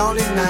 Lonely night.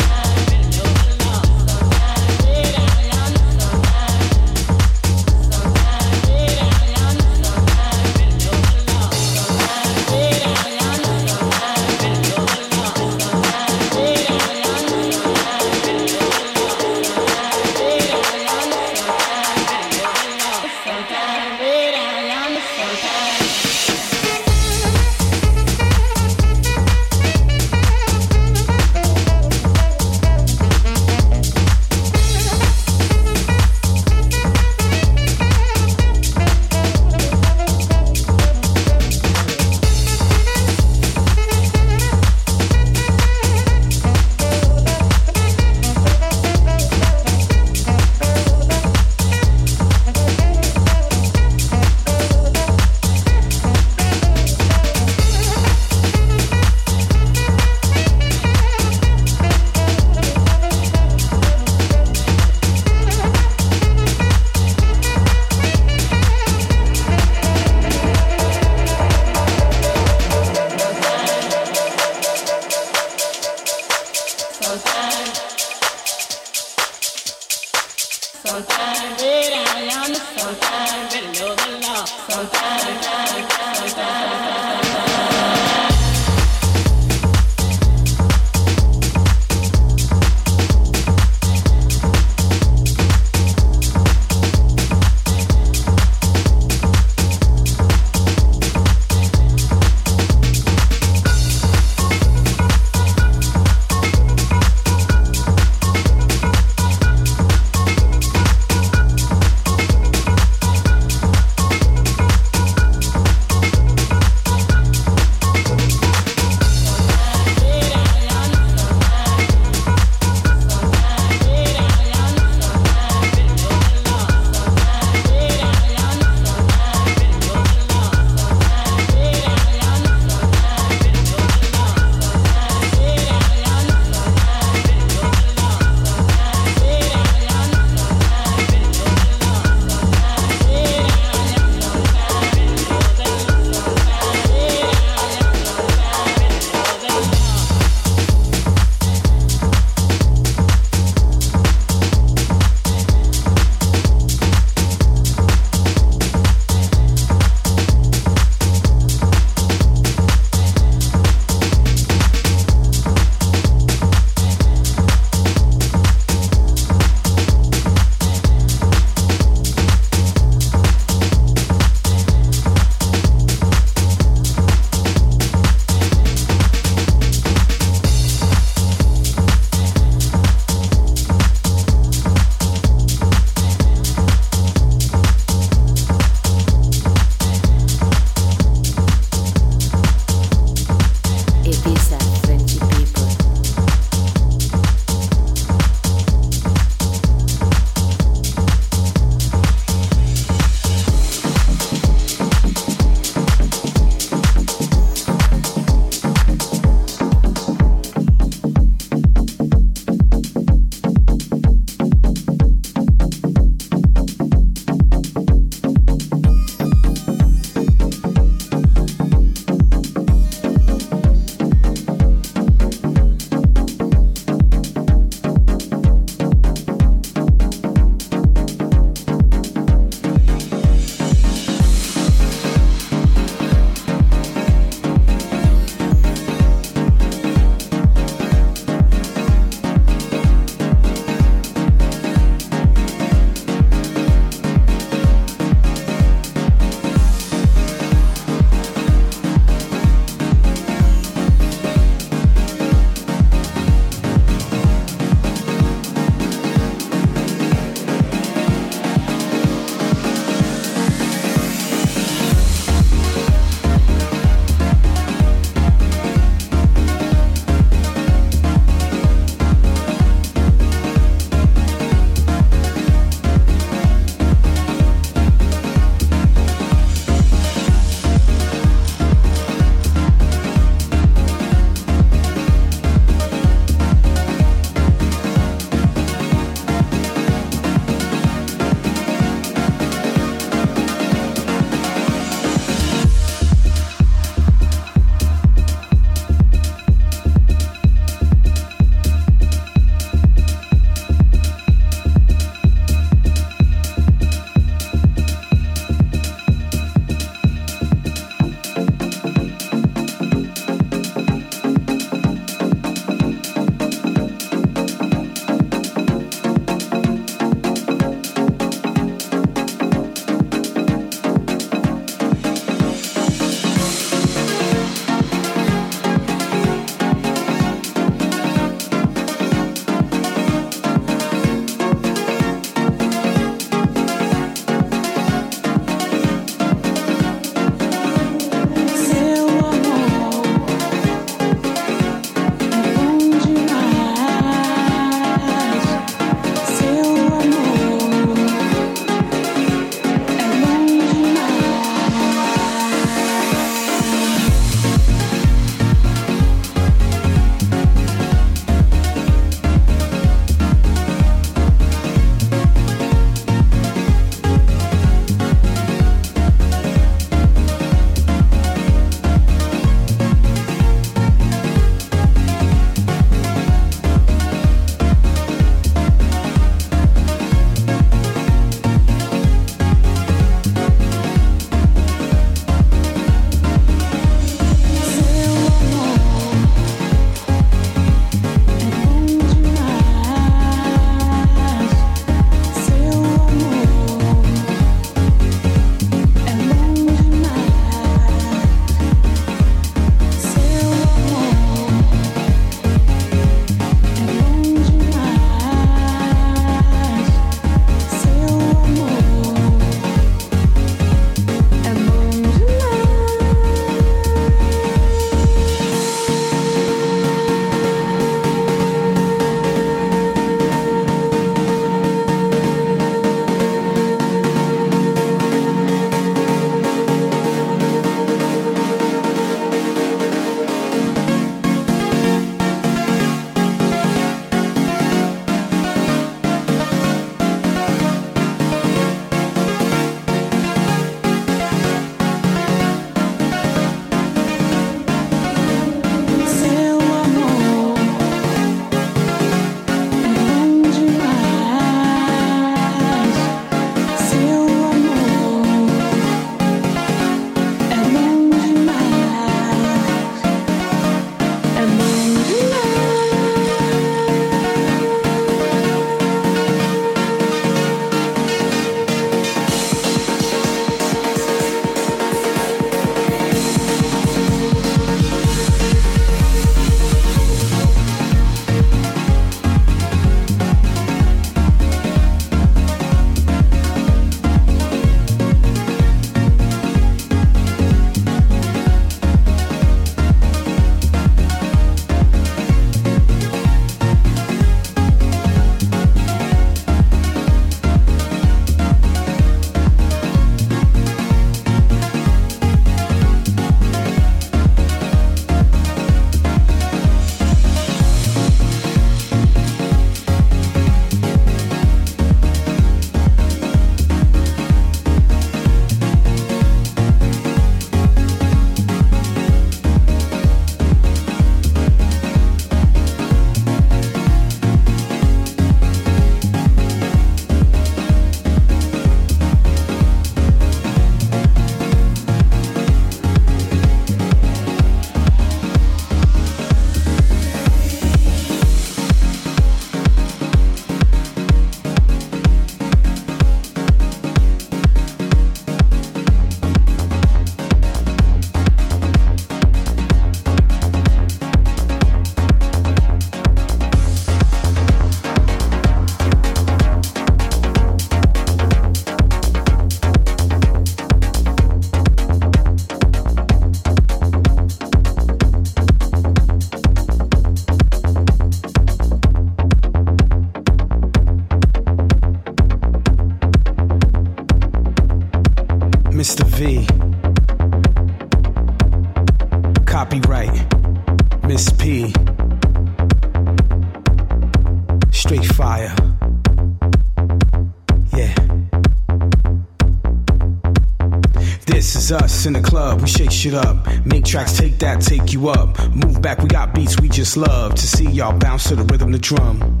tracks, take that, take you up. Move back, we got beats we just love to see y'all bounce to the rhythm, the drum.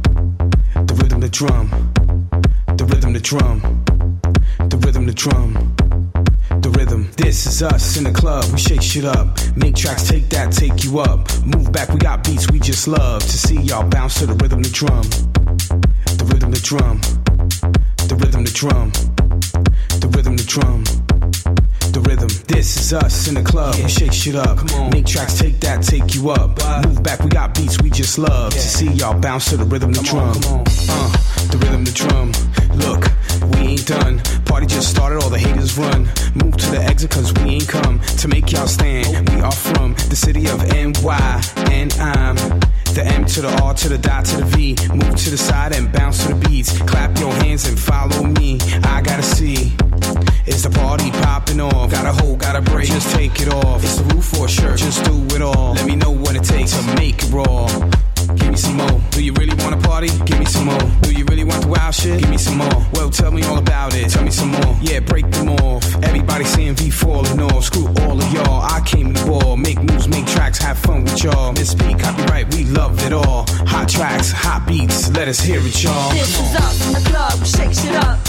The rhythm, the drum. The rhythm, the drum. The rhythm, the drum. The rhythm. This is us in the club, we shake shit up. Make tracks, take that, take you up. Move back, we got beats we just love to see y'all bounce to the rhythm, the drum. The rhythm, the drum. The rhythm, the drum. The rhythm, the drum. This is us in the club. Yeah. Shake shit up. Make tracks, take that, take you up. Move back, we got beats we just love. Yeah. To see y'all bounce to the rhythm, the drum. On, on. Uh, the rhythm, the drum. Look, we ain't done. Party just started, all the haters run. Move to the exit, cause we ain't come to make y'all stand. We are from the city of NY, and I'm the M to the R to the dot to the V. Move to the side and bounce to the beats. Clap your hands and gotta break. Just take it off. It's a roof or a shirt. Just do it all. Let me know what it takes to make it raw. Give me some more. Do you really wanna party? Give me some more. Do you really want the wild shit? Give me some more. Well, tell me all about it. Tell me some more. Yeah, break them off. Everybody seeing V falling off. Screw all of y'all. I came to ball. Make moves, make tracks, have fun with y'all. Misspeak, copyright, we love it all. Hot tracks, hot beats, let us hear it, y'all. This is up in the club, shake shit up.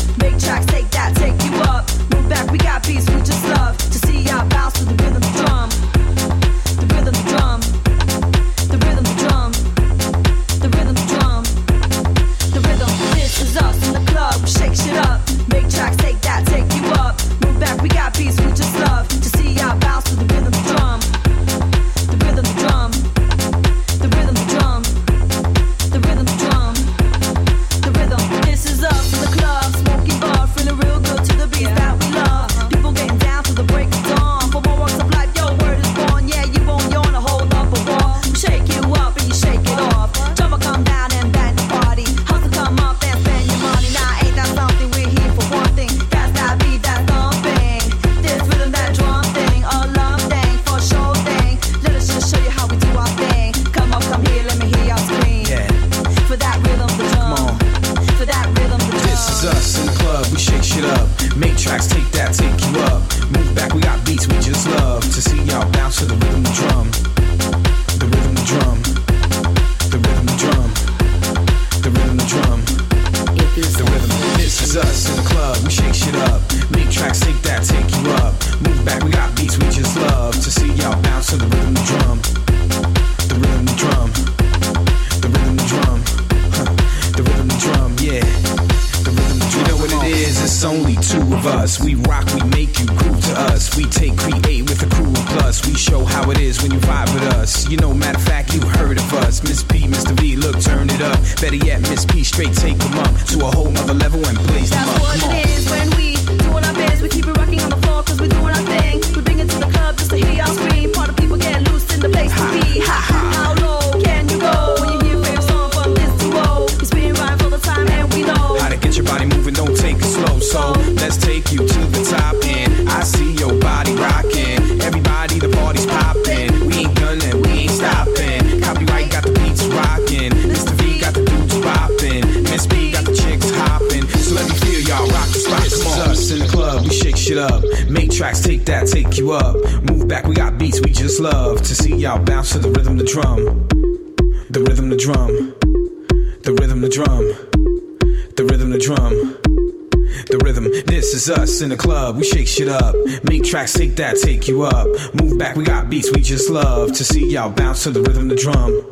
tracks, take that, take you up. Move back, we got beats we just love to see y'all bounce to the rhythm, the drum.